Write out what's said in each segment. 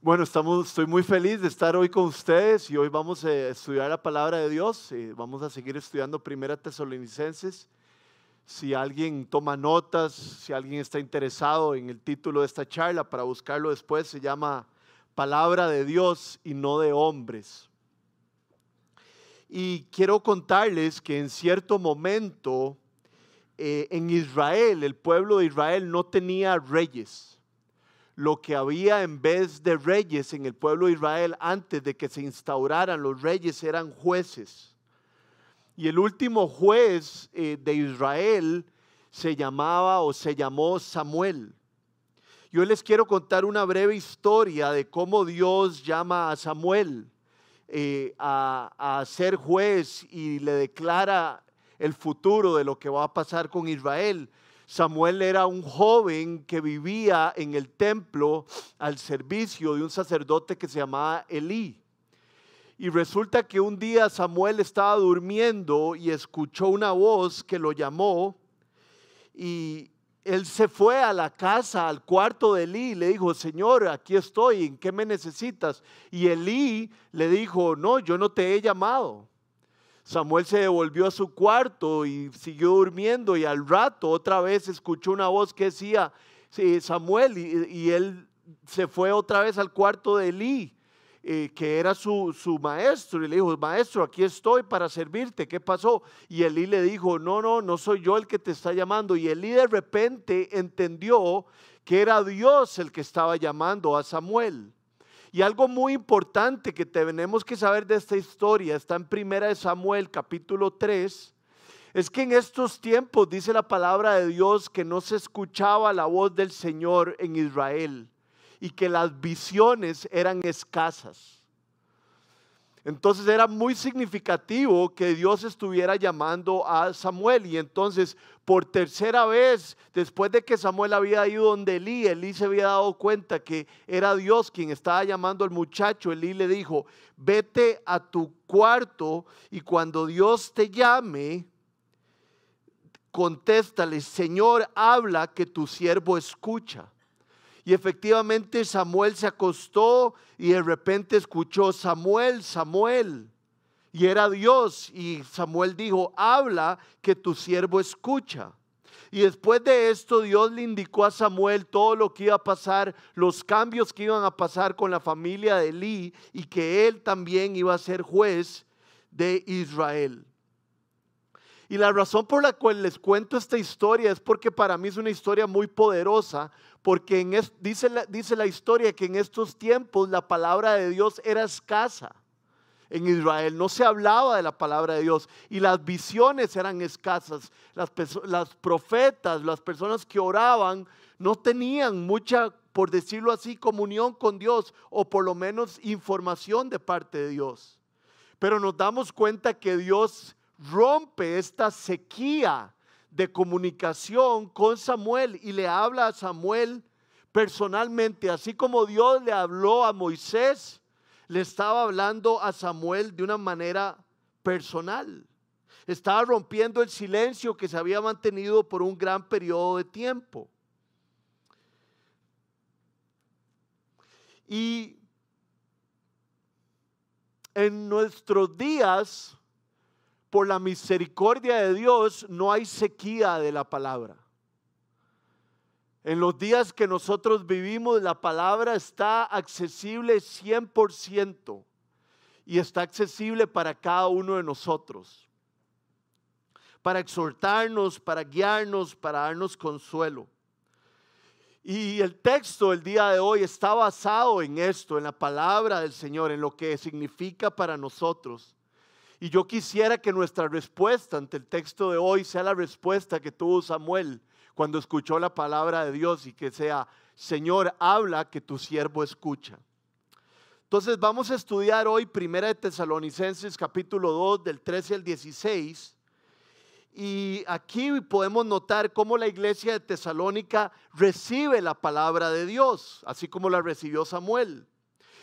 Bueno, estoy muy feliz de estar hoy con ustedes y hoy vamos a estudiar la palabra de Dios. Eh, vamos a seguir estudiando Primera Tesalonicenses. Si alguien toma notas, si alguien está interesado en el título de esta charla para buscarlo después, se llama Palabra de Dios y no de hombres. Y quiero contarles que en cierto momento eh, en Israel, el pueblo de Israel no tenía reyes lo que había en vez de reyes en el pueblo de Israel antes de que se instauraran los reyes eran jueces. Y el último juez eh, de Israel se llamaba o se llamó Samuel. Yo les quiero contar una breve historia de cómo Dios llama a Samuel eh, a, a ser juez y le declara el futuro de lo que va a pasar con Israel. Samuel era un joven que vivía en el templo al servicio de un sacerdote que se llamaba Elí. Y resulta que un día Samuel estaba durmiendo y escuchó una voz que lo llamó y él se fue a la casa, al cuarto de Elí y le dijo, Señor, aquí estoy, ¿en qué me necesitas? Y Elí le dijo, no, yo no te he llamado. Samuel se devolvió a su cuarto y siguió durmiendo y al rato otra vez escuchó una voz que decía, Samuel, y, él se fue otra vez al cuarto de Elí, eh, que era su, su, maestro, y le dijo, maestro, aquí estoy para servirte, ¿qué pasó? Y Elí le dijo, no, no, no soy yo el que te está llamando. Y Elí de repente entendió que era Dios el que estaba llamando a Samuel. Y algo muy importante que tenemos que saber de esta historia está en Primera de Samuel capítulo 3. Es que en estos tiempos dice la palabra de Dios que no se escuchaba la voz del Señor en Israel y que las visiones eran escasas. Entonces era muy significativo que Dios estuviera llamando a Samuel y entonces por tercera vez, después de que Samuel había ido donde Elí, Elí se había dado cuenta que era Dios quien estaba llamando al muchacho, Elí le dijo, vete a tu cuarto y cuando Dios te llame, contéstale, Señor, habla que tu siervo escucha. Y efectivamente Samuel se acostó y de repente escuchó, Samuel, Samuel. Y era Dios. Y Samuel dijo, habla que tu siervo escucha. Y después de esto Dios le indicó a Samuel todo lo que iba a pasar, los cambios que iban a pasar con la familia de Elí y que él también iba a ser juez de Israel. Y la razón por la cual les cuento esta historia es porque para mí es una historia muy poderosa, porque en dice, la, dice la historia que en estos tiempos la palabra de Dios era escasa. En Israel no se hablaba de la palabra de Dios y las visiones eran escasas. Las, las profetas, las personas que oraban, no tenían mucha, por decirlo así, comunión con Dios o por lo menos información de parte de Dios. Pero nos damos cuenta que Dios rompe esta sequía de comunicación con Samuel y le habla a Samuel personalmente, así como Dios le habló a Moisés, le estaba hablando a Samuel de una manera personal. Estaba rompiendo el silencio que se había mantenido por un gran periodo de tiempo. Y en nuestros días, por la misericordia de Dios no hay sequía de la palabra. En los días que nosotros vivimos, la palabra está accesible 100% y está accesible para cada uno de nosotros, para exhortarnos, para guiarnos, para darnos consuelo. Y el texto del día de hoy está basado en esto, en la palabra del Señor, en lo que significa para nosotros. Y yo quisiera que nuestra respuesta ante el texto de hoy sea la respuesta que tuvo Samuel cuando escuchó la palabra de Dios y que sea, Señor, habla que tu siervo escucha. Entonces vamos a estudiar hoy Primera de Tesalonicenses capítulo 2 del 13 al 16. Y aquí podemos notar cómo la iglesia de Tesalónica recibe la palabra de Dios, así como la recibió Samuel.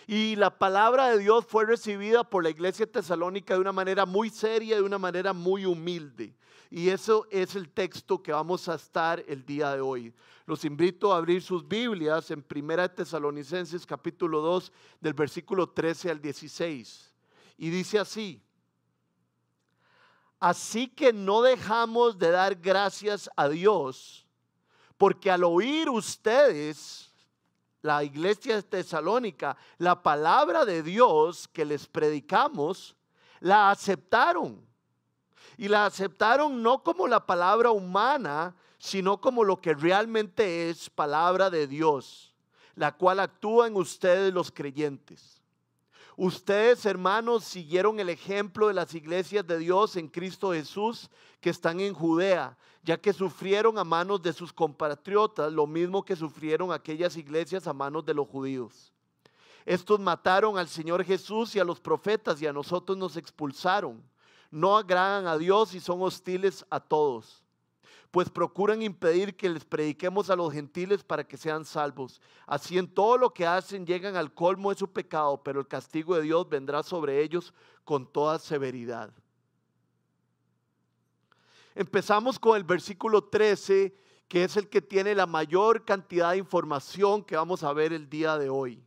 Y la palabra de Dios fue recibida por la iglesia tesalónica de una manera muy seria, de una manera muy humilde. Y eso es el texto que vamos a estar el día de hoy. Los invito a abrir sus Biblias en Primera Tesalonicenses capítulo 2 del versículo 13 al 16. Y dice así, así que no dejamos de dar gracias a Dios, porque al oír ustedes la iglesia de Tesalónica, la palabra de Dios que les predicamos, la aceptaron. Y la aceptaron no como la palabra humana, sino como lo que realmente es palabra de Dios, la cual actúa en ustedes los creyentes. Ustedes, hermanos, siguieron el ejemplo de las iglesias de Dios en Cristo Jesús que están en Judea, ya que sufrieron a manos de sus compatriotas lo mismo que sufrieron aquellas iglesias a manos de los judíos. Estos mataron al Señor Jesús y a los profetas y a nosotros nos expulsaron. No agradan a Dios y son hostiles a todos pues procuran impedir que les prediquemos a los gentiles para que sean salvos. Así en todo lo que hacen llegan al colmo de su pecado, pero el castigo de Dios vendrá sobre ellos con toda severidad. Empezamos con el versículo 13, que es el que tiene la mayor cantidad de información que vamos a ver el día de hoy.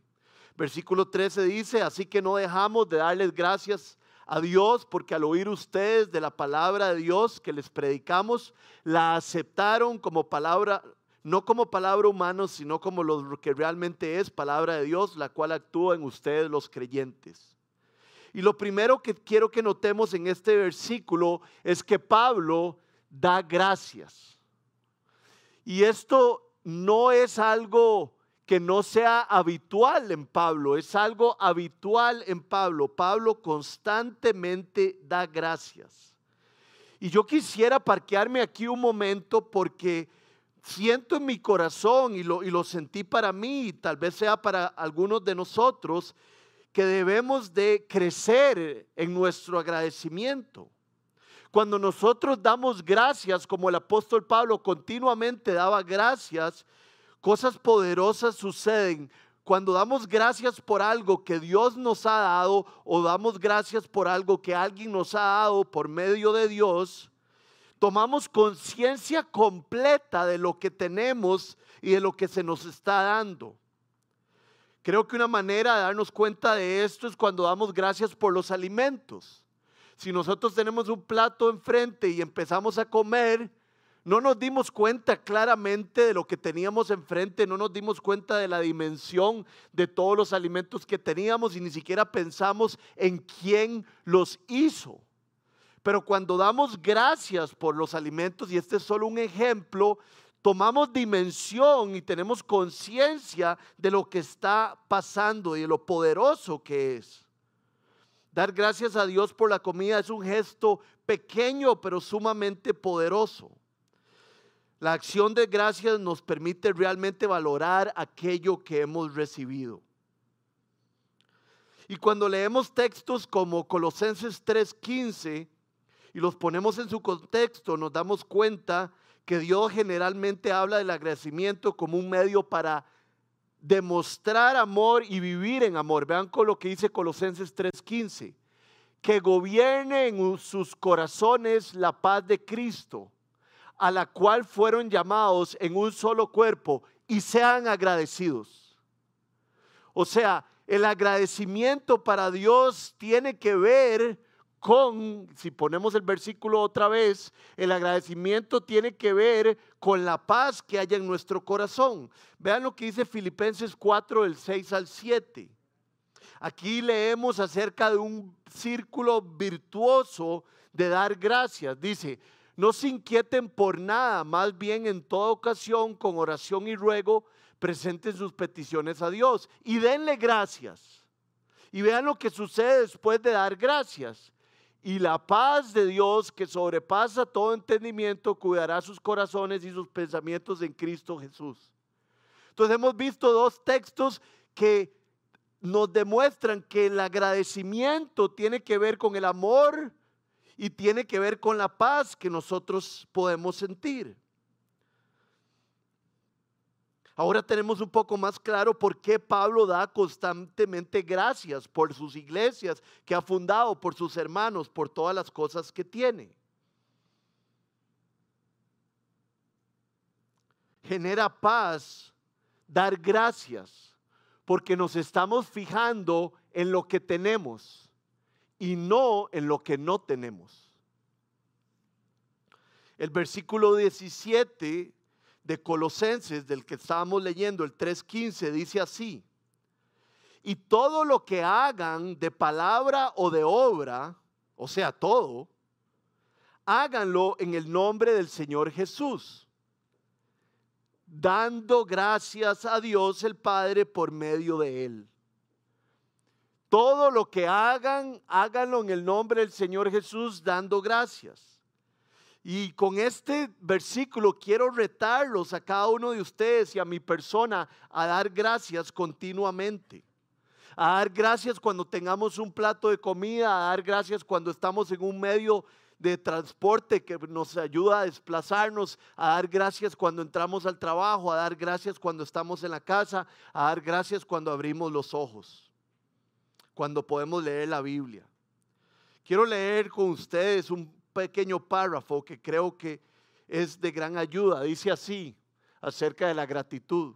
Versículo 13 dice, así que no dejamos de darles gracias a Dios porque al oír ustedes de la palabra de Dios que les predicamos, la aceptaron como palabra, no como palabra humana, sino como lo que realmente es palabra de Dios, la cual actúa en ustedes los creyentes. Y lo primero que quiero que notemos en este versículo es que Pablo da gracias. Y esto no es algo que no sea habitual en Pablo, es algo habitual en Pablo. Pablo constantemente da gracias. Y yo quisiera parquearme aquí un momento porque siento en mi corazón y lo, y lo sentí para mí, y tal vez sea para algunos de nosotros, que debemos de crecer en nuestro agradecimiento. Cuando nosotros damos gracias, como el apóstol Pablo continuamente daba gracias, Cosas poderosas suceden cuando damos gracias por algo que Dios nos ha dado o damos gracias por algo que alguien nos ha dado por medio de Dios. Tomamos conciencia completa de lo que tenemos y de lo que se nos está dando. Creo que una manera de darnos cuenta de esto es cuando damos gracias por los alimentos. Si nosotros tenemos un plato enfrente y empezamos a comer, no nos dimos cuenta claramente de lo que teníamos enfrente, no nos dimos cuenta de la dimensión de todos los alimentos que teníamos y ni siquiera pensamos en quién los hizo. Pero cuando damos gracias por los alimentos, y este es solo un ejemplo, tomamos dimensión y tenemos conciencia de lo que está pasando y de lo poderoso que es. Dar gracias a Dios por la comida es un gesto pequeño pero sumamente poderoso. La acción de gracias nos permite realmente valorar aquello que hemos recibido. Y cuando leemos textos como Colosenses 3:15 y los ponemos en su contexto, nos damos cuenta que Dios generalmente habla del agradecimiento como un medio para demostrar amor y vivir en amor. Vean con lo que dice Colosenses 3:15, que gobierne en sus corazones la paz de Cristo a la cual fueron llamados en un solo cuerpo y sean agradecidos. O sea, el agradecimiento para Dios tiene que ver con, si ponemos el versículo otra vez, el agradecimiento tiene que ver con la paz que haya en nuestro corazón. Vean lo que dice Filipenses 4, del 6 al 7. Aquí leemos acerca de un círculo virtuoso de dar gracias. Dice, no se inquieten por nada, más bien en toda ocasión, con oración y ruego, presenten sus peticiones a Dios y denle gracias. Y vean lo que sucede después de dar gracias. Y la paz de Dios que sobrepasa todo entendimiento cuidará sus corazones y sus pensamientos en Cristo Jesús. Entonces hemos visto dos textos que nos demuestran que el agradecimiento tiene que ver con el amor y tiene que ver con la paz que nosotros podemos sentir. Ahora tenemos un poco más claro por qué Pablo da constantemente gracias por sus iglesias que ha fundado, por sus hermanos, por todas las cosas que tiene. Genera paz dar gracias, porque nos estamos fijando en lo que tenemos y no en lo que no tenemos. El versículo 17 de Colosenses, del que estábamos leyendo, el 3.15, dice así, y todo lo que hagan de palabra o de obra, o sea, todo, háganlo en el nombre del Señor Jesús, dando gracias a Dios el Padre por medio de Él. Todo lo que hagan, háganlo en el nombre del Señor Jesús, dando gracias. Y con este versículo quiero retarlos a cada uno de ustedes y a mi persona a dar gracias continuamente. A dar gracias cuando tengamos un plato de comida, a dar gracias cuando estamos en un medio de transporte que nos ayuda a desplazarnos, a dar gracias cuando entramos al trabajo, a dar gracias cuando estamos en la casa, a dar gracias cuando abrimos los ojos, cuando podemos leer la Biblia. Quiero leer con ustedes un pequeño párrafo que creo que es de gran ayuda. Dice así acerca de la gratitud.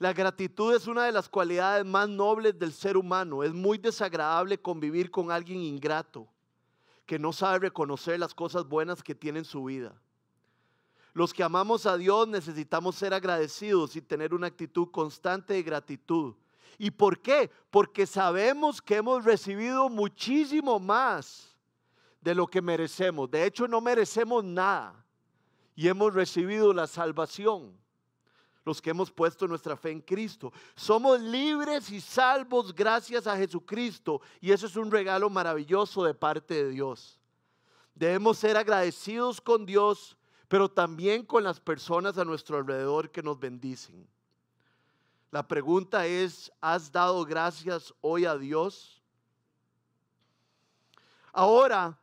La gratitud es una de las cualidades más nobles del ser humano. Es muy desagradable convivir con alguien ingrato que no sabe reconocer las cosas buenas que tiene en su vida. Los que amamos a Dios necesitamos ser agradecidos y tener una actitud constante de gratitud. ¿Y por qué? Porque sabemos que hemos recibido muchísimo más de lo que merecemos. De hecho, no merecemos nada y hemos recibido la salvación. Los que hemos puesto nuestra fe en Cristo. Somos libres y salvos gracias a Jesucristo. Y eso es un regalo maravilloso de parte de Dios. Debemos ser agradecidos con Dios, pero también con las personas a nuestro alrededor que nos bendicen. La pregunta es, ¿has dado gracias hoy a Dios? Ahora,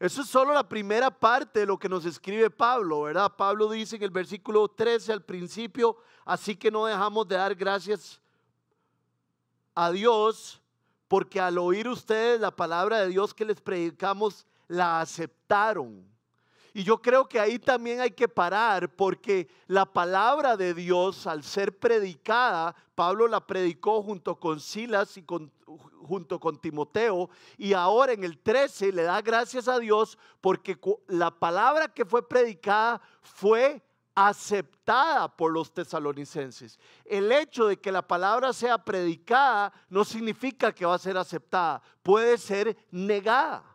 eso es solo la primera parte de lo que nos escribe Pablo, ¿verdad? Pablo dice en el versículo 13 al principio, así que no dejamos de dar gracias a Dios, porque al oír ustedes la palabra de Dios que les predicamos, la aceptaron. Y yo creo que ahí también hay que parar porque la palabra de Dios al ser predicada, Pablo la predicó junto con Silas y junto con Timoteo y ahora en el 13 le da gracias a Dios porque la palabra que fue predicada fue aceptada por los tesalonicenses. El hecho de que la palabra sea predicada no significa que va a ser aceptada, puede ser negada.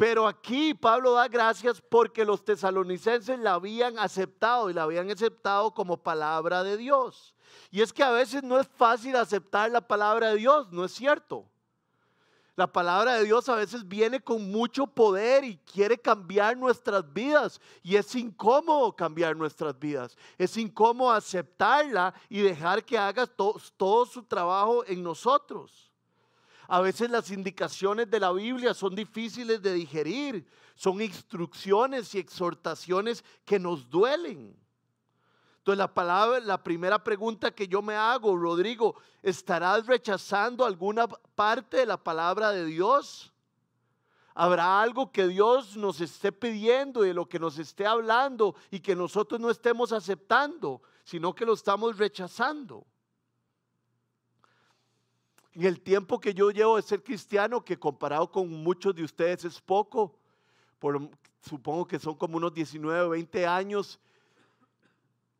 Pero aquí Pablo da gracias porque los tesalonicenses la habían aceptado y la habían aceptado como palabra de Dios. Y es que a veces no es fácil aceptar la palabra de Dios, ¿no es cierto? La palabra de Dios a veces viene con mucho poder y quiere cambiar nuestras vidas. Y es incómodo cambiar nuestras vidas. Es incómodo aceptarla y dejar que haga todo su trabajo en nosotros. A veces las indicaciones de la Biblia son difíciles de digerir, son instrucciones y exhortaciones que nos duelen. Entonces la palabra, la primera pregunta que yo me hago, Rodrigo, ¿estarás rechazando alguna parte de la palabra de Dios? ¿Habrá algo que Dios nos esté pidiendo y de lo que nos esté hablando y que nosotros no estemos aceptando, sino que lo estamos rechazando? En el tiempo que yo llevo de ser cristiano, que comparado con muchos de ustedes es poco, supongo que son como unos 19 o 20 años,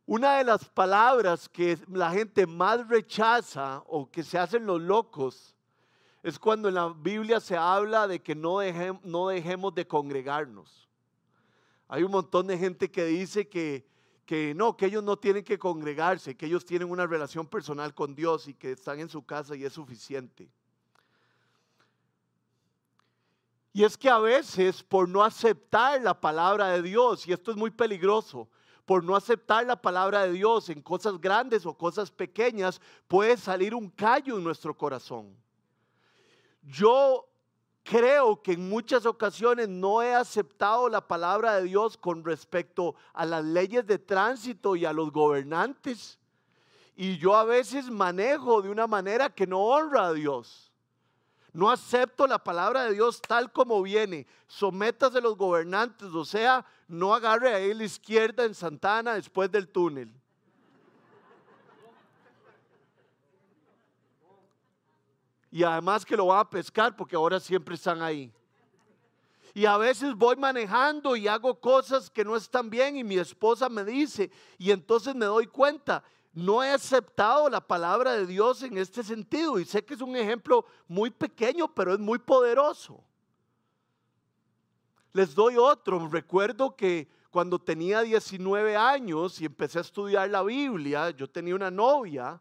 una de las palabras que la gente más rechaza o que se hacen los locos es cuando en la Biblia se habla de que no, no dejemos de congregarnos. Hay un montón de gente que dice que que no, que ellos no tienen que congregarse, que ellos tienen una relación personal con Dios y que están en su casa y es suficiente. Y es que a veces por no aceptar la palabra de Dios, y esto es muy peligroso, por no aceptar la palabra de Dios en cosas grandes o cosas pequeñas, puede salir un callo en nuestro corazón. Yo creo que en muchas ocasiones no he aceptado la palabra de Dios con respecto a las leyes de tránsito y a los gobernantes. Y yo a veces manejo de una manera que no honra a Dios. No acepto la palabra de Dios tal como viene. Sométase a los gobernantes, o sea, no agarre ahí la izquierda en Santana después del túnel. Y además que lo va a pescar porque ahora siempre están ahí. Y a veces voy manejando y hago cosas que no están bien y mi esposa me dice, y entonces me doy cuenta, no he aceptado la palabra de Dios en este sentido. Y sé que es un ejemplo muy pequeño, pero es muy poderoso. Les doy otro. Recuerdo que cuando tenía 19 años y empecé a estudiar la Biblia, yo tenía una novia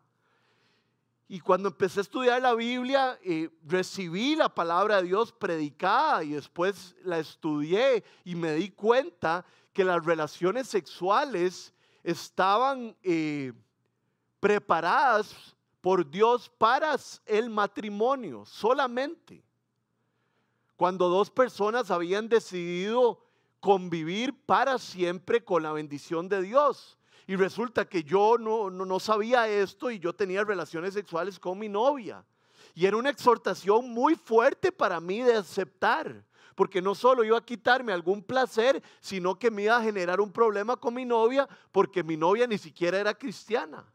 y cuando empecé a estudiar la Biblia, eh, recibí la palabra de Dios predicada y después la estudié y me di cuenta que las relaciones sexuales estaban eh, preparadas por Dios para el matrimonio solamente. Cuando dos personas habían decidido convivir para siempre con la bendición de Dios. Y resulta que yo no, no, sabía esto y yo tenía relaciones sexuales con mi novia. Y era una exhortación muy fuerte para mí de aceptar, porque no solo iba a quitarme algún placer, sino que me iba a generar un problema con mi novia, porque mi novia ni siquiera era cristiana.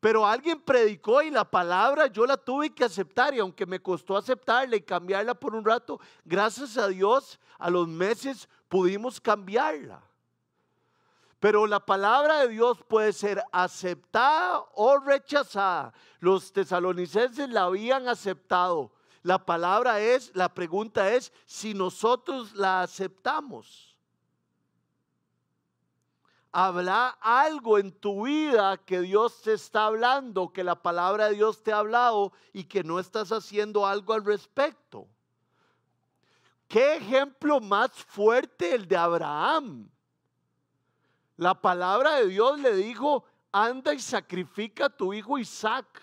Pero alguien predicó y la palabra yo la tuve que aceptar y aunque me costó aceptarla y cambiarla por un rato, gracias a Dios a los meses pudimos cambiarla. Pero la palabra de Dios puede ser aceptada o rechazada. Los tesalonicenses la habían aceptado. La palabra es, la pregunta es si nosotros la aceptamos. ¿Habrá algo en tu vida que Dios te está hablando, que la palabra de Dios te ha hablado y que no estás haciendo algo al respecto? ¿Qué ejemplo más fuerte el de Abraham? La palabra de Dios le dijo, anda y sacrifica a tu hijo Isaac.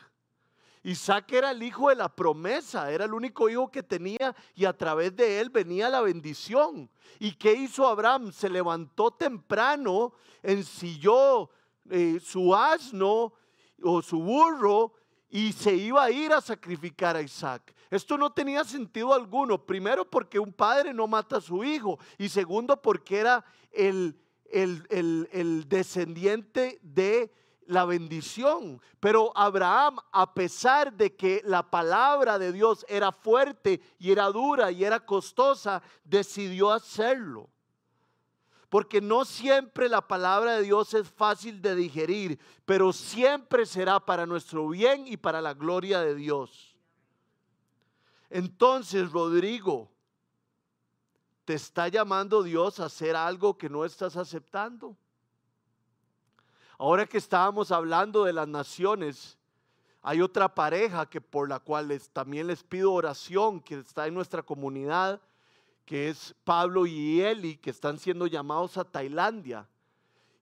Isaac era el hijo de la promesa, era el único hijo que tenía y a través de él venía la bendición. ¿Y qué hizo Abraham? Se levantó temprano, ensilló eh, su asno o su burro y se iba a ir a sacrificar a Isaac. Esto no tenía sentido alguno. Primero porque un padre no mata a su hijo y segundo porque era el descendiente de la bendición. Pero Abraham, a pesar de que la palabra de Dios era fuerte y era dura y era costosa, decidió hacerlo. Porque no siempre la palabra de Dios es fácil de digerir, pero siempre será para nuestro bien y para la gloria de Dios. Entonces, Rodrigo, ¿Te está llamando Dios a hacer algo que no estás aceptando? Ahora que estábamos hablando de las naciones, hay otra pareja que por la cual les, también les pido oración, que está en nuestra comunidad, que es Pablo y Eli, que están siendo llamados a Tailandia.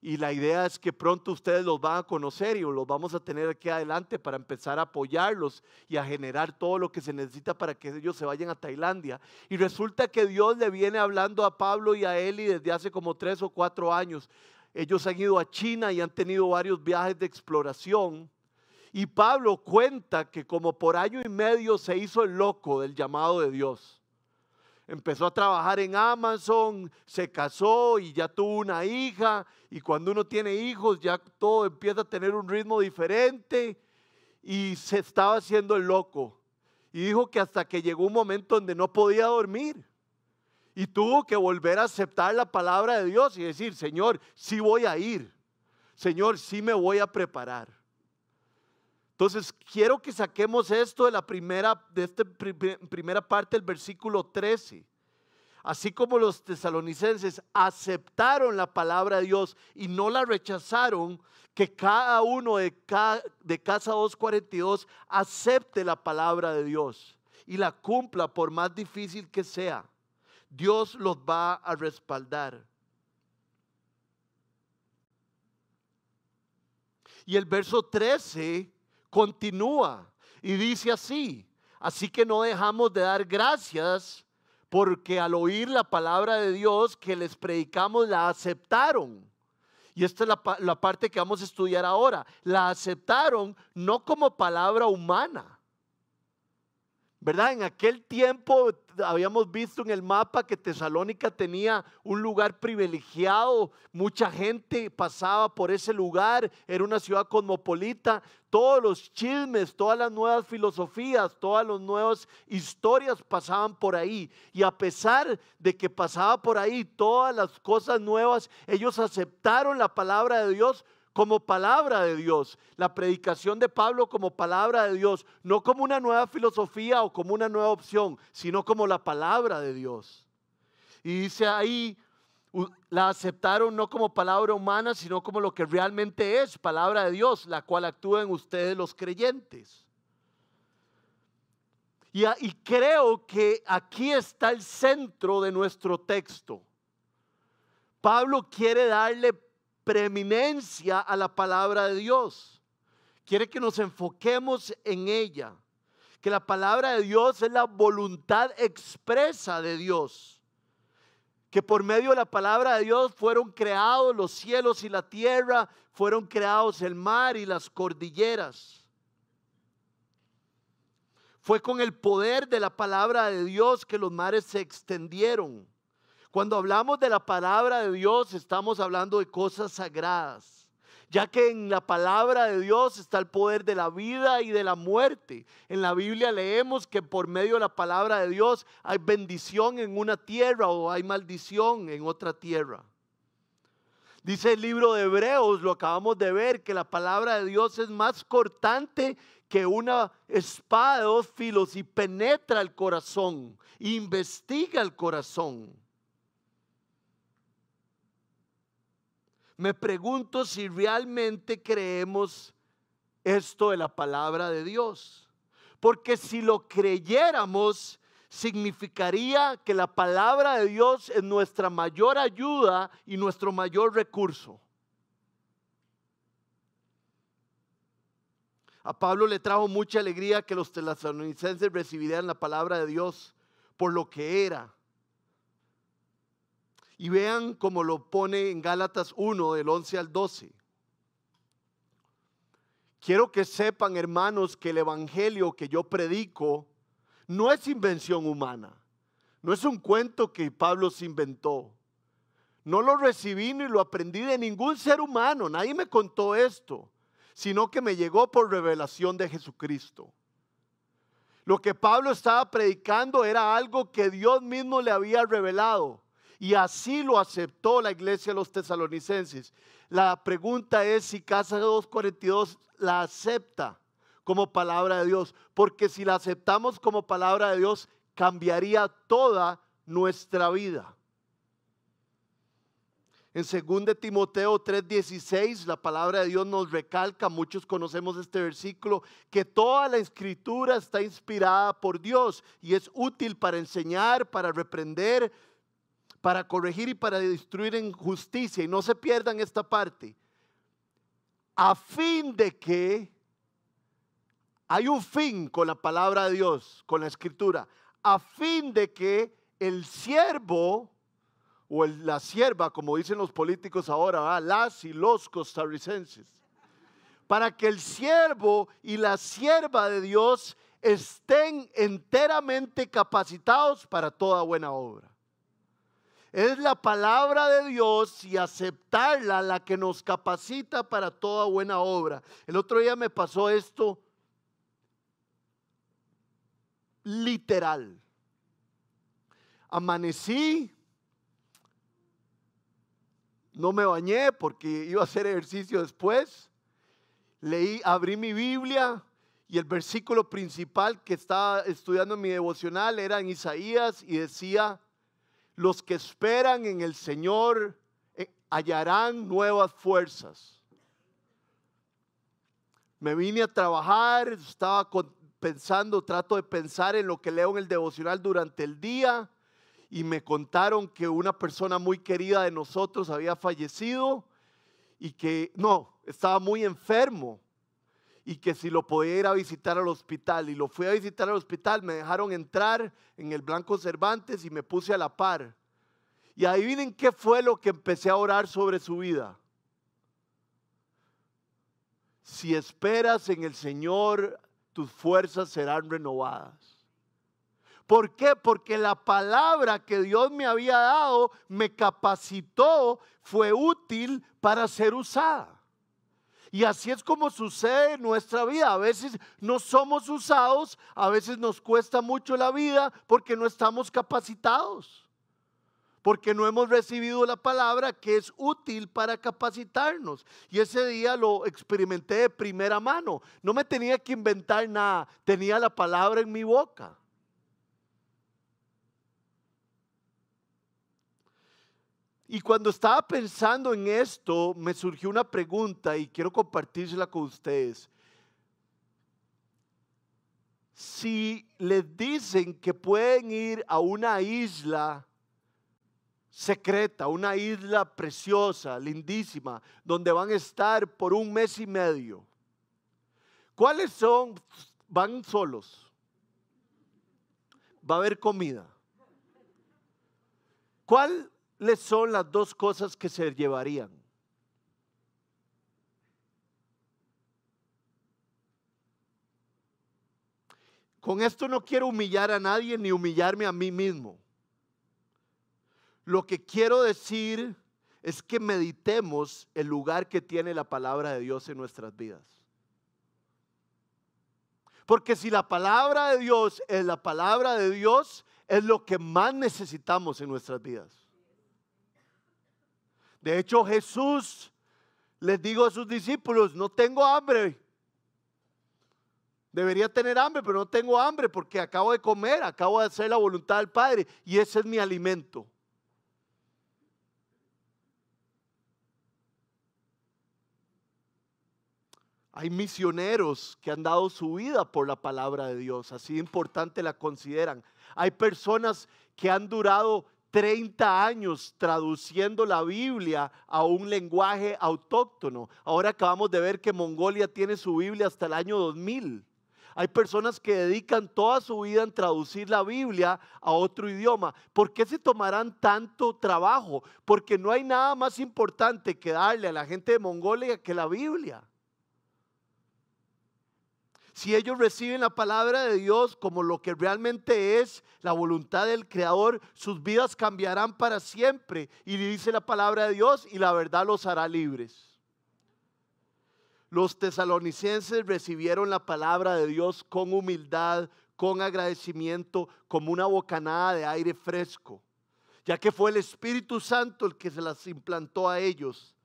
Y la idea es que pronto ustedes los van a conocer y los vamos a tener aquí adelante para empezar a apoyarlos y a generar todo lo que se necesita para que ellos se vayan a Tailandia. Y resulta que Dios le viene hablando a Pablo y a Eli desde hace como tres o cuatro años. Ellos han ido a China y han tenido varios viajes de exploración. Y Pablo cuenta que como por año y medio se hizo el loco del llamado de Dios empezó a trabajar en Amazon, se casó y ya tuvo una hija. Y cuando uno tiene hijos, ya todo empieza a tener un ritmo diferente. Y se estaba haciendo el loco. Y dijo que hasta que llegó un momento donde no podía dormir. Y tuvo que volver a aceptar la palabra de Dios y decir, Señor, sí voy a ir. Señor, sí me voy a preparar. Entonces, quiero que saquemos esto de la primera, de esta primera parte del versículo 13. Así como los tesalonicenses aceptaron la palabra de Dios y no la rechazaron, que cada uno de, de Casa 242 acepte la palabra de Dios y la cumpla por más difícil que sea. Dios los va a respaldar. Y el verso 13 continúa y dice así, Así que no dejamos de dar gracias porque al oír la palabra de Dios que les predicamos la aceptaron. Y esta es la, la, parte que vamos a estudiar ahora. La aceptaron no como palabra humana, ¿verdad? En aquel tiempo habíamos visto en el mapa que Tesalónica tenía un lugar privilegiado, mucha gente pasaba por ese lugar, era una ciudad cosmopolita, todos los chismes, todas las nuevas filosofías, todas las nuevas historias pasaban por ahí. Y a pesar de que pasaba por ahí todas las cosas nuevas, ellos aceptaron la palabra de Dios como palabra de Dios, la predicación de Pablo como palabra de Dios, no como una nueva filosofía o como una nueva opción, sino como la palabra de Dios. Y dice ahí, la aceptaron no como palabra humana, sino como lo que realmente es, palabra de Dios, la cual actúa en ustedes los creyentes. Y, y creo que aquí está el centro de nuestro texto. Pablo quiere darle preeminencia a la palabra de Dios. Quiere que nos enfoquemos en ella. Que la palabra de Dios es la voluntad expresa de Dios. Que por medio de la palabra de Dios fueron creados los cielos y la tierra, fueron creados el mar y las cordilleras. Fue con el poder de la palabra de Dios que los mares se extendieron. Cuando hablamos de la palabra de Dios, estamos hablando de cosas sagradas, ya que en la palabra de Dios está el poder de la vida y de la muerte. En la Biblia leemos que por medio de la palabra de Dios hay bendición en una tierra o hay maldición en otra tierra. Dice el libro de Hebreos, lo acabamos de ver, que la palabra de Dios es más cortante que una espada de dos filos y penetra el corazón, investiga el corazón me pregunto si realmente creemos esto de la palabra de Dios. Porque si lo creyéramos, significaría que la palabra de Dios es nuestra mayor ayuda y nuestro mayor recurso. A Pablo le trajo mucha alegría que los tesalonicenses recibieran la palabra de Dios por lo que era y vean cómo lo pone en Gálatas 1 del 11 al 12. Quiero que sepan, hermanos, que el Evangelio que yo predico no es invención humana. No es un cuento que Pablo se inventó. No lo recibí ni lo aprendí de ningún ser humano. Nadie me contó esto, sino que me llegó por revelación de Jesucristo. Lo que Pablo estaba predicando era algo que Dios mismo le había revelado. Y así lo aceptó la iglesia de los tesalonicenses. La pregunta es si Casa 242 la acepta como palabra de Dios. Porque si la aceptamos como palabra de Dios, cambiaría toda nuestra vida. En 2 Timoteo 3:16, la palabra de Dios nos recalca, muchos conocemos este versículo, que toda la escritura está inspirada por Dios y es útil para enseñar, para reprender, para corregir y para destruir en justicia. Y no se pierdan esta parte. A fin de que hay un fin con la palabra de Dios, con la escritura. A fin de que el siervo o la sierva, como dicen los políticos ahora, las y los costarricenses, para que el siervo y la sierva de Dios estén enteramente capacitados para toda buena obra. Es la palabra de Dios y aceptarla la que nos capacita para toda buena obra. El otro día me pasó esto literal. Amanecí, no me bañé porque iba a hacer ejercicio después. Leí, abrí mi Biblia y el versículo principal que estaba estudiando en mi devocional era en Isaías y decía, los que esperan en el Señor eh, hallarán nuevas fuerzas. Me vine a trabajar, estaba pensando, trato de pensar en lo que leo en el devocional durante el día y me contaron que una persona muy querida de nosotros había fallecido y que no, estaba muy enfermo. Y que si lo podía ir a visitar al hospital. Y lo fui a visitar al hospital, me dejaron entrar en el Blanco Cervantes y me puse a la par. Y adivinen qué fue lo que empecé a orar sobre su vida. Si esperas en el Señor, tus fuerzas serán renovadas. ¿Por qué? Porque la palabra que Dios me había dado me capacitó, fue útil para ser usada. Y así es como sucede en nuestra vida. A veces no somos usados, a veces nos cuesta mucho la vida porque no estamos capacitados. Porque no hemos recibido la palabra que es útil para capacitarnos. Y ese día lo experimenté de primera mano. No me tenía que inventar nada, tenía la palabra en mi boca. Y cuando estaba pensando en esto, me surgió una pregunta y quiero compartírsela con ustedes. Si les dicen que pueden ir a una isla secreta, una isla preciosa, lindísima, donde van a estar por un mes y medio, ¿cuáles son? Van solos. Va a haber comida. ¿Cuál son las dos cosas que se llevarían? Con esto no quiero humillar a nadie ni humillarme a mí mismo. Lo que quiero decir es que meditemos el lugar que tiene la palabra de Dios en nuestras vidas. Porque si la palabra de Dios es la palabra de Dios, es lo que más necesitamos en nuestras vidas. De hecho, Jesús les dijo a sus discípulos, no tengo hambre. Debería tener hambre, pero no tengo hambre porque acabo de comer, acabo de hacer la voluntad del Padre y ese es mi alimento. Hay misioneros que han dado su vida por la palabra de Dios, así importante la consideran. Hay personas que han durado 30 años traduciendo la Biblia a un lenguaje autóctono. Ahora acabamos de ver que Mongolia tiene su Biblia hasta el año 2000. Hay personas que dedican toda su vida en traducir la Biblia a otro idioma. ¿Por qué se tomarán tanto trabajo? Porque no hay nada más importante que darle a la gente de Mongolia que la Biblia. Si ellos reciben la palabra de Dios como lo que realmente es la voluntad del Creador, sus vidas cambiarán para siempre. Y dice la palabra de Dios y la verdad los hará libres. Los tesalonicenses recibieron la palabra de Dios con humildad, con agradecimiento, como una bocanada de aire fresco, ya que fue el Espíritu Santo el que se las implantó a ellos.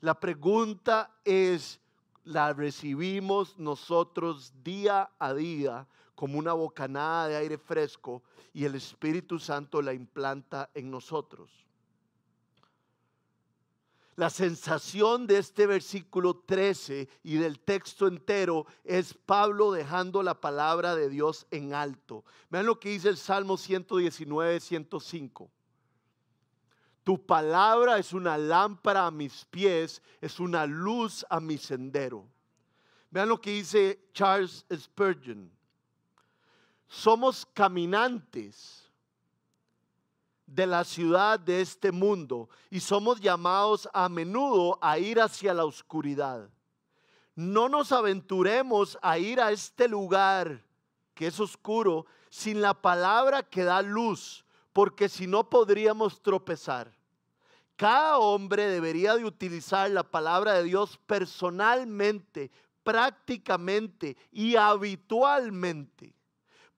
La pregunta es, la recibimos nosotros día a día como una bocanada de aire fresco y el Espíritu Santo la implanta en nosotros. La sensación de este versículo 13 y del texto entero es Pablo dejando la palabra de Dios en alto. Vean lo que dice el Salmo 119, 105. Tu palabra es una lámpara a mis pies, es una luz a mi sendero. Vean lo que dice Charles Spurgeon. Somos caminantes de la ciudad de este mundo y somos llamados a menudo a ir hacia la oscuridad. No nos aventuremos a ir a este lugar que es oscuro sin la palabra que da luz porque si no podríamos tropezar. Cada hombre debería de utilizar la palabra de Dios personalmente, prácticamente y habitualmente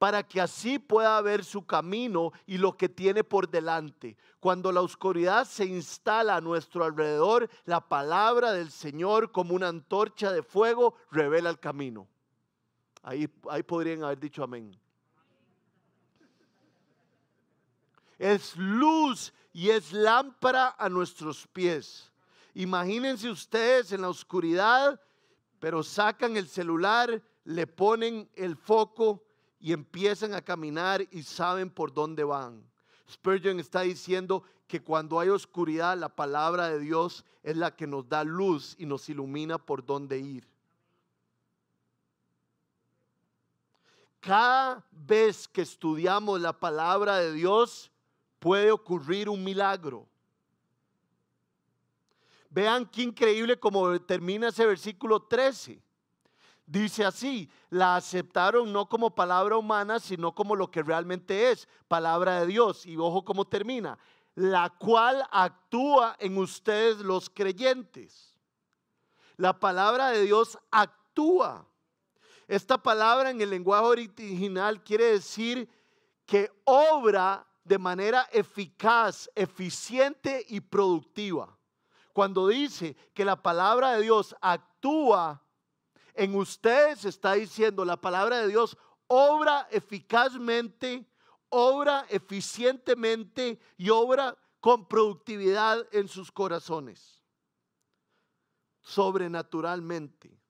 para que así pueda ver su camino y lo que tiene por delante. Cuando la oscuridad se instala a nuestro alrededor, la palabra del Señor como una antorcha de fuego revela el camino. Ahí, ahí podrían haber dicho amén. Es luz y es lámpara a nuestros pies. Imagínense ustedes en la oscuridad, pero sacan el celular, le ponen el foco y empiezan a caminar y saben por dónde van. Spurgeon está diciendo que cuando hay oscuridad, la palabra de Dios es la que nos da luz y nos ilumina por dónde ir. cada vez que estudiamos la palabra de Dios puede ocurrir un milagro. Vean qué increíble como termina ese versículo 13. Dice así, la aceptaron no como palabra humana, sino como lo que realmente es, palabra de Dios. Y ojo cómo termina, la cual actúa en ustedes los creyentes. La palabra de Dios actúa. Esta palabra en el lenguaje original quiere decir que obra de manera eficaz, eficiente y productiva. Cuando dice que la palabra de Dios actúa en ustedes, está diciendo la palabra de Dios obra eficazmente, obra eficientemente y obra con productividad en sus corazones. Sobrenaturalmente.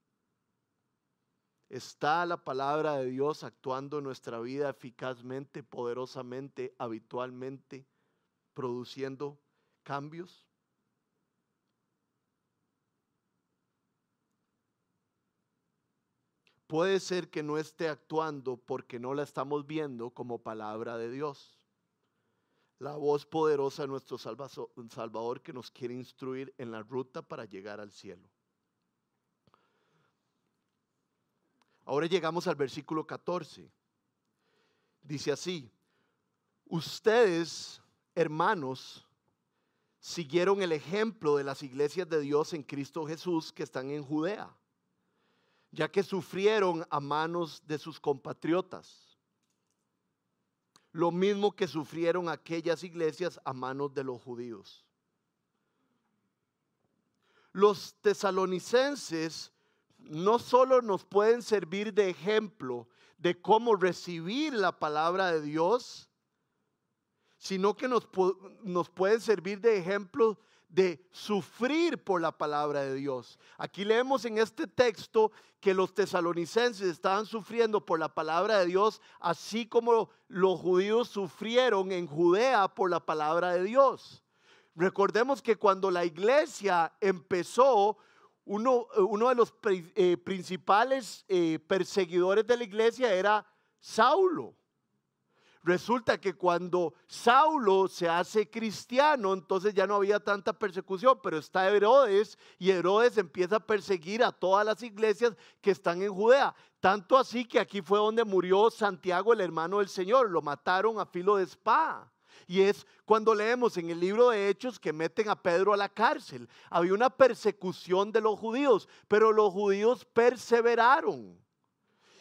¿Está la palabra de Dios actuando en nuestra vida eficazmente, poderosamente, habitualmente, produciendo cambios? Puede ser que no esté actuando porque no la estamos viendo como palabra de Dios. La voz poderosa de nuestro Salvador que nos quiere instruir en la ruta para llegar al cielo. Ahora llegamos al versículo 14. Dice así, ustedes, hermanos, siguieron el ejemplo de las iglesias de Dios en Cristo Jesús que están en Judea, ya que sufrieron a manos de sus compatriotas. Lo mismo que sufrieron aquellas iglesias a manos de los judíos. Los tesalonicenses no solo nos pueden servir de ejemplo de cómo recibir la palabra de Dios, sino que nos, nos pueden servir de ejemplo de sufrir por la palabra de Dios. Aquí leemos en este texto que los tesalonicenses estaban sufriendo por la palabra de Dios, así como los judíos sufrieron en Judea por la palabra de Dios. Recordemos que cuando la iglesia empezó, uno, eh, uno de los eh, principales eh, perseguidores de la iglesia era Saulo. Resulta que cuando Saulo se hace cristiano, entonces ya no había tanta persecución, pero está Herodes y Herodes empieza a perseguir a todas las iglesias que están en Judea. Tanto así que aquí fue donde murió Santiago, el hermano del Señor. Lo mataron a filo de espada. Y es cuando leemos en el libro de Hechos que meten a Pedro a la cárcel. Había una persecución de los judíos, pero los judíos perseveraron.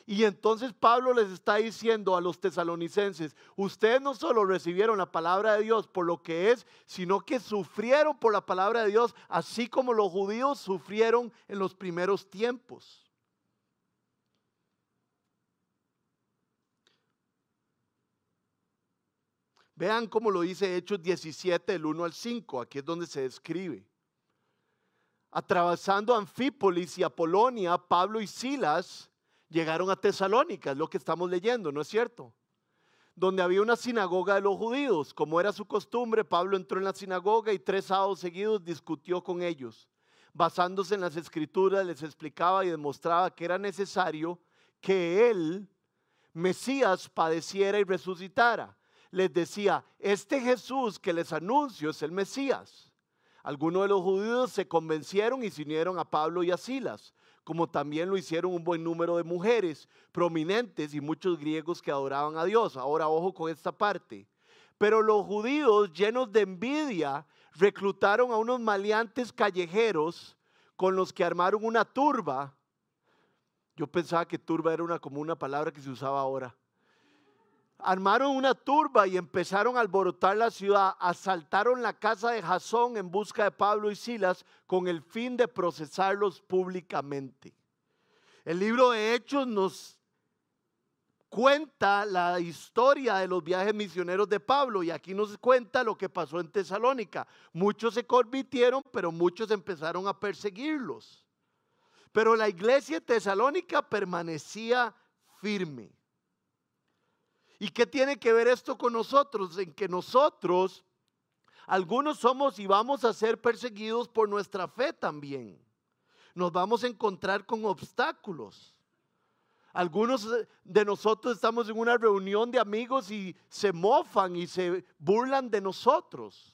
Y entonces Pablo les está diciendo a los tesalonicenses, ustedes no solo recibieron la palabra de Dios por lo que es, sino que sufrieron por la palabra de Dios, así como los judíos sufrieron en los primeros tiempos. Vean cómo lo dice Hechos 17, del 1 al 5. Aquí es donde se describe. Atravesando Anfípolis y Apolonia, Pablo y Silas llegaron a Tesalónica, es lo que estamos leyendo, ¿no es cierto? Donde había una sinagoga de los judíos. Como era su costumbre, Pablo entró en la sinagoga y tres sábados seguidos discutió con ellos. Basándose en las escrituras, les explicaba y demostraba que era necesario que él, Mesías, padeciera y resucitara les decía, este Jesús que les anuncio es el Mesías. Algunos de los judíos se convencieron y se unieron a Pablo y a Silas, como también lo hicieron un buen número de mujeres prominentes y muchos griegos que adoraban a Dios. Ahora ojo con esta parte. Pero los judíos, llenos de envidia, reclutaron a unos maleantes callejeros con los que armaron una turba. Yo pensaba que turba era una, como una palabra que se usaba ahora armaron una turba y empezaron a alborotar la ciudad, asaltaron la casa de Jasón en busca de Pablo y Silas con el fin de procesarlos públicamente. El libro de Hechos nos cuenta la historia de los viajes misioneros de Pablo y aquí nos cuenta lo que pasó en Tesalónica. Muchos se convirtieron, pero muchos empezaron a perseguirlos. Pero la iglesia de Tesalónica permanecía firme. ¿Y qué tiene que ver esto con nosotros? En que nosotros, algunos somos y vamos a ser perseguidos por nuestra fe también. Nos vamos a encontrar con obstáculos. Algunos de nosotros estamos en una reunión de amigos y se mofan y se burlan de nosotros.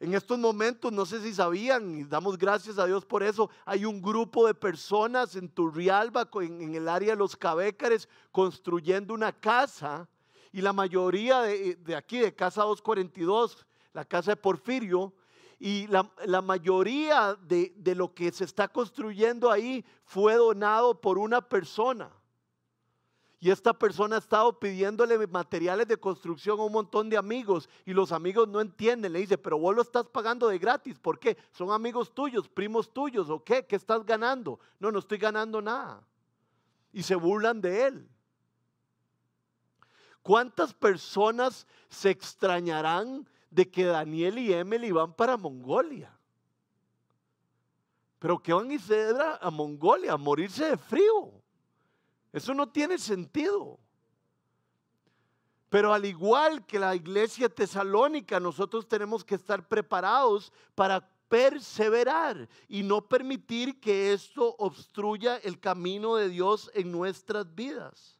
En estos momentos, no sé si sabían, y damos gracias a Dios por eso, hay un grupo de personas en Turrialba, en, el área de los Cabécares, construyendo una casa. Y la mayoría de, de aquí, de Casa 242, la casa de Porfirio, y la, mayoría de, lo que se está construyendo ahí fue donado por una persona. Y esta persona ha estado pidiéndole materiales de construcción a un montón de amigos y los amigos no entienden. Le dice, pero vos lo estás pagando de gratis. ¿Por qué? Son amigos tuyos, primos tuyos, ¿o qué? ¿Qué estás ganando? No, no estoy ganando nada. Y se burlan de él. ¿Cuántas personas se extrañarán de que Daniel y Emily van para Mongolia. Pero ¿qué van a hacer a Mongolia? A morirse de frío. Eso no tiene sentido. Pero al igual que la iglesia tesalónica, nosotros tenemos que estar preparados para perseverar y no permitir que esto obstruya el camino de Dios en nuestras vidas.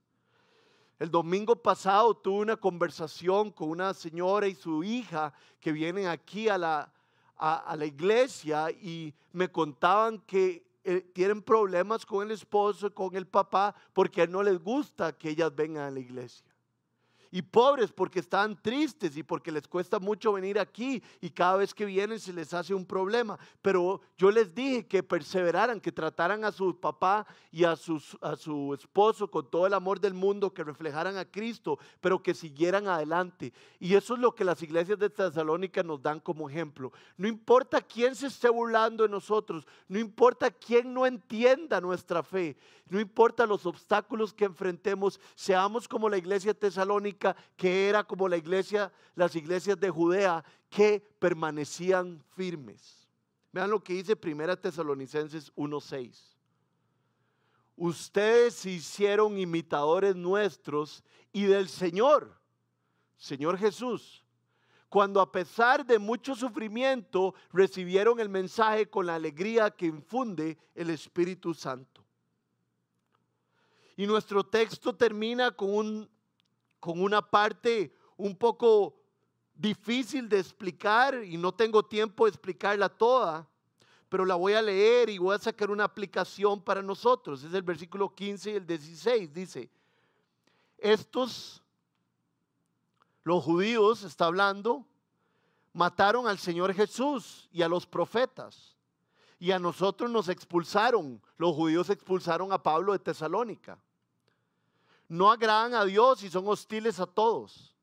El domingo pasado tuve una conversación con una señora y su hija que vienen aquí a la, a, la iglesia y me contaban que eh, tienen problemas con el esposo, con el papá, porque no les gusta que ellas vengan a la iglesia y pobres porque están tristes y porque les cuesta mucho venir aquí y cada vez que vienen se les hace un problema. Pero yo les dije que perseveraran, que trataran a su papá y a, a su esposo con todo el amor del mundo, que reflejaran a Cristo, pero que siguieran adelante. Y eso es lo que las iglesias de Tesalónica nos dan como ejemplo. No importa quién se esté burlando de nosotros, no importa quién no entienda nuestra fe, no importa los obstáculos que enfrentemos, seamos como la iglesia tesalónica, que era como la iglesia, las iglesias de Judea, que permanecían firmes. Vean lo que dice Primera Tesalonicenses 1:6. Ustedes se hicieron imitadores nuestros y del Señor, Señor Jesús, cuando a pesar de mucho sufrimiento recibieron el mensaje con la alegría que infunde el Espíritu Santo. Y nuestro texto termina con, un, con una parte un poco difícil de explicar y no tengo tiempo de explicarla toda, pero la voy a leer y voy a sacar una aplicación para nosotros. Es el versículo 15 y el 16. Dice, estos, los judíos, está hablando, mataron al Señor Jesús y a los profetas y a nosotros nos expulsaron. Los judíos expulsaron a Pablo de Tesalónica. No agradan a Dios y son hostiles a todos.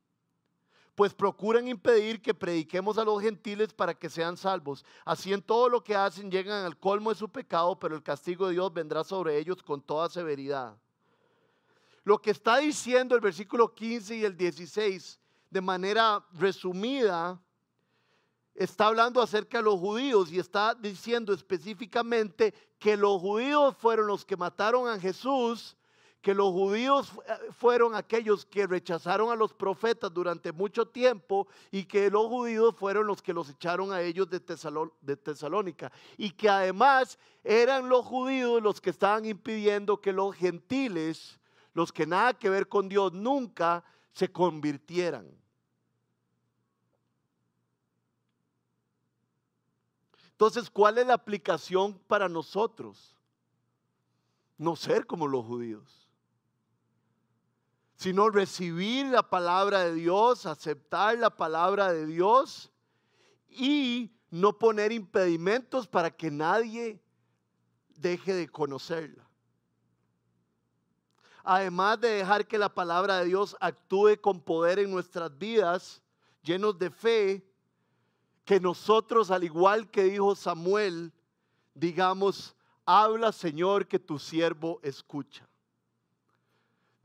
Pues procuran impedir que prediquemos a los gentiles para que sean salvos. Así en todo lo que hacen llegan al colmo de su pecado, pero el castigo de Dios vendrá sobre ellos con toda severidad. Lo que está diciendo el versículo 15 y el 16 de manera resumida está hablando acerca de los judíos y está diciendo específicamente que los judíos fueron los que mataron a Jesús, que los judíos eh, fueron aquellos que rechazaron a los profetas durante mucho tiempo y que los judíos fueron los que los echaron a ellos de, de Tesalónica y que además eran los judíos los que estaban impidiendo que los gentiles, los que nada que ver con Dios nunca se convirtieran. Entonces, ¿cuál es la aplicación para nosotros? No ser como los judíos, sino recibir la palabra de Dios, aceptar la palabra de Dios y no poner impedimentos para que nadie deje de conocerla. Además de dejar que la palabra de Dios actúe con poder en nuestras vidas, llenos de fe, que nosotros, al igual que dijo Samuel, digamos, habla Señor que tu siervo escucha.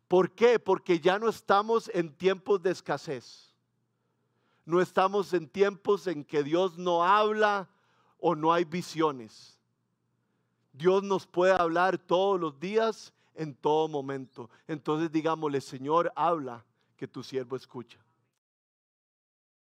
¿Por qué? Porque ya no estamos en tiempos de escasez. No estamos en tiempos en que Dios no habla o no hay visiones. Dios nos puede hablar todos los días, en todo momento. Entonces digámosle, Señor, habla que tu siervo escucha.